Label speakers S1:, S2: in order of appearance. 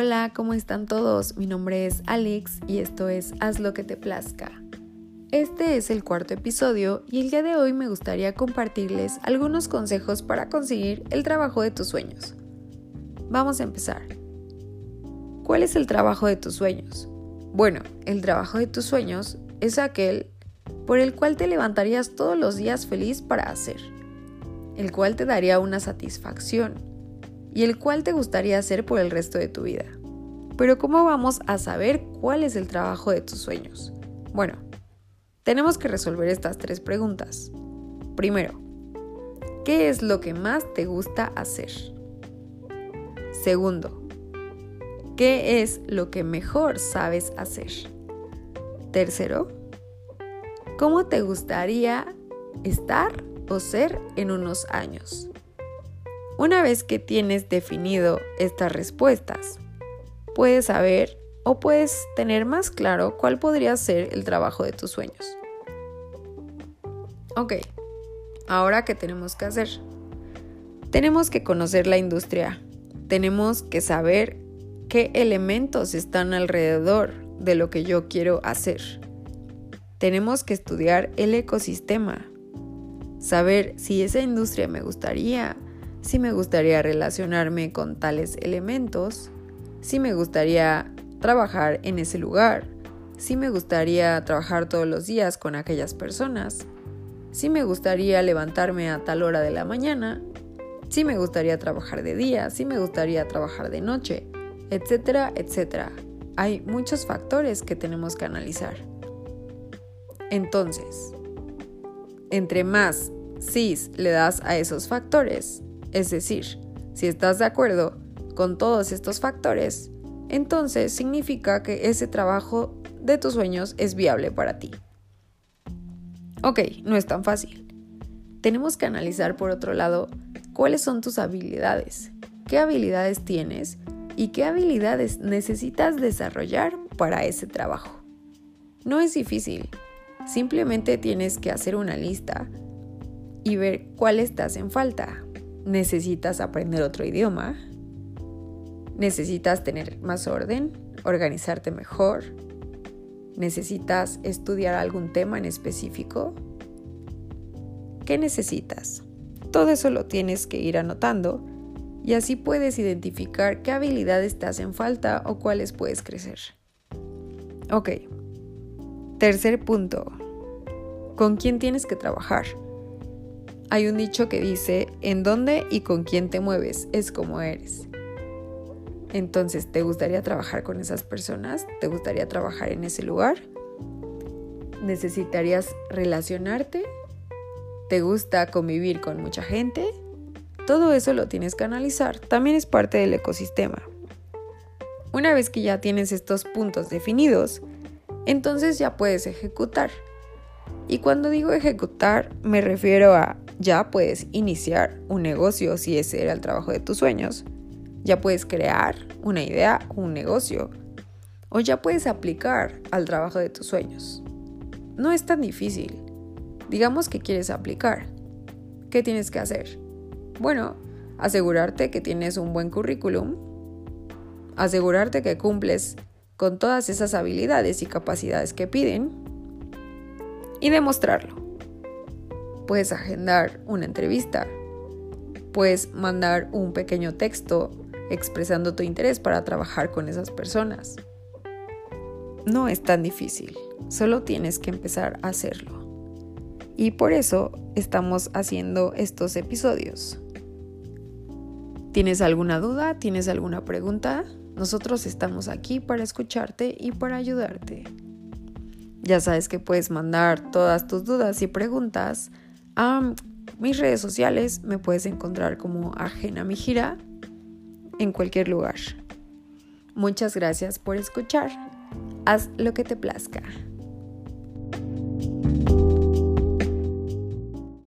S1: Hola, ¿cómo están todos? Mi nombre es Alex y esto es Haz lo que te plazca. Este es el cuarto episodio y el día de hoy me gustaría compartirles algunos consejos para conseguir el trabajo de tus sueños. Vamos a empezar. ¿Cuál es el trabajo de tus sueños? Bueno, el trabajo de tus sueños es aquel por el cual te levantarías todos los días feliz para hacer, el cual te daría una satisfacción y el cual te gustaría hacer por el resto de tu vida. Pero ¿cómo vamos a saber cuál es el trabajo de tus sueños? Bueno, tenemos que resolver estas tres preguntas. Primero, ¿qué es lo que más te gusta hacer? Segundo, ¿qué es lo que mejor sabes hacer? Tercero, ¿cómo te gustaría estar o ser en unos años? Una vez que tienes definido estas respuestas, puedes saber o puedes tener más claro cuál podría ser el trabajo de tus sueños. Ok, ahora qué tenemos que hacer? Tenemos que conocer la industria, tenemos que saber qué elementos están alrededor de lo que yo quiero hacer. Tenemos que estudiar el ecosistema, saber si esa industria me gustaría, si me gustaría relacionarme con tales elementos, si me gustaría trabajar en ese lugar, si me gustaría trabajar todos los días con aquellas personas, si me gustaría levantarme a tal hora de la mañana, si me gustaría trabajar de día, si me gustaría trabajar de noche, etcétera, etcétera. Hay muchos factores que tenemos que analizar. Entonces, entre más cis le das a esos factores, es decir, si estás de acuerdo con todos estos factores, entonces significa que ese trabajo de tus sueños es viable para ti. Ok, no es tan fácil. Tenemos que analizar por otro lado cuáles son tus habilidades, qué habilidades tienes y qué habilidades necesitas desarrollar para ese trabajo. No es difícil, simplemente tienes que hacer una lista y ver cuáles te hacen falta. Necesitas aprender otro idioma, Necesitas tener más orden, organizarte mejor. Necesitas estudiar algún tema en específico. ¿Qué necesitas? Todo eso lo tienes que ir anotando y así puedes identificar qué habilidades te hacen falta o cuáles puedes crecer. Ok. Tercer punto. ¿Con quién tienes que trabajar? Hay un dicho que dice, en dónde y con quién te mueves es como eres. Entonces, ¿te gustaría trabajar con esas personas? ¿Te gustaría trabajar en ese lugar? ¿Necesitarías relacionarte? ¿Te gusta convivir con mucha gente? Todo eso lo tienes que analizar. También es parte del ecosistema. Una vez que ya tienes estos puntos definidos, entonces ya puedes ejecutar. Y cuando digo ejecutar, me refiero a ya puedes iniciar un negocio si ese era el trabajo de tus sueños ya puedes crear una idea o un negocio. O ya puedes aplicar al trabajo de tus sueños. No es tan difícil. Digamos que quieres aplicar. ¿Qué tienes que hacer? Bueno, asegurarte que tienes un buen currículum, asegurarte que cumples con todas esas habilidades y capacidades que piden y demostrarlo. Puedes agendar una entrevista, puedes mandar un pequeño texto expresando tu interés para trabajar con esas personas. No es tan difícil, solo tienes que empezar a hacerlo. Y por eso estamos haciendo estos episodios. ¿Tienes alguna duda? ¿Tienes alguna pregunta? Nosotros estamos aquí para escucharte y para ayudarte. Ya sabes que puedes mandar todas tus dudas y preguntas a mis redes sociales. Me puedes encontrar como Ajena Mi Gira en cualquier lugar. Muchas gracias por escuchar. Haz lo que te plazca.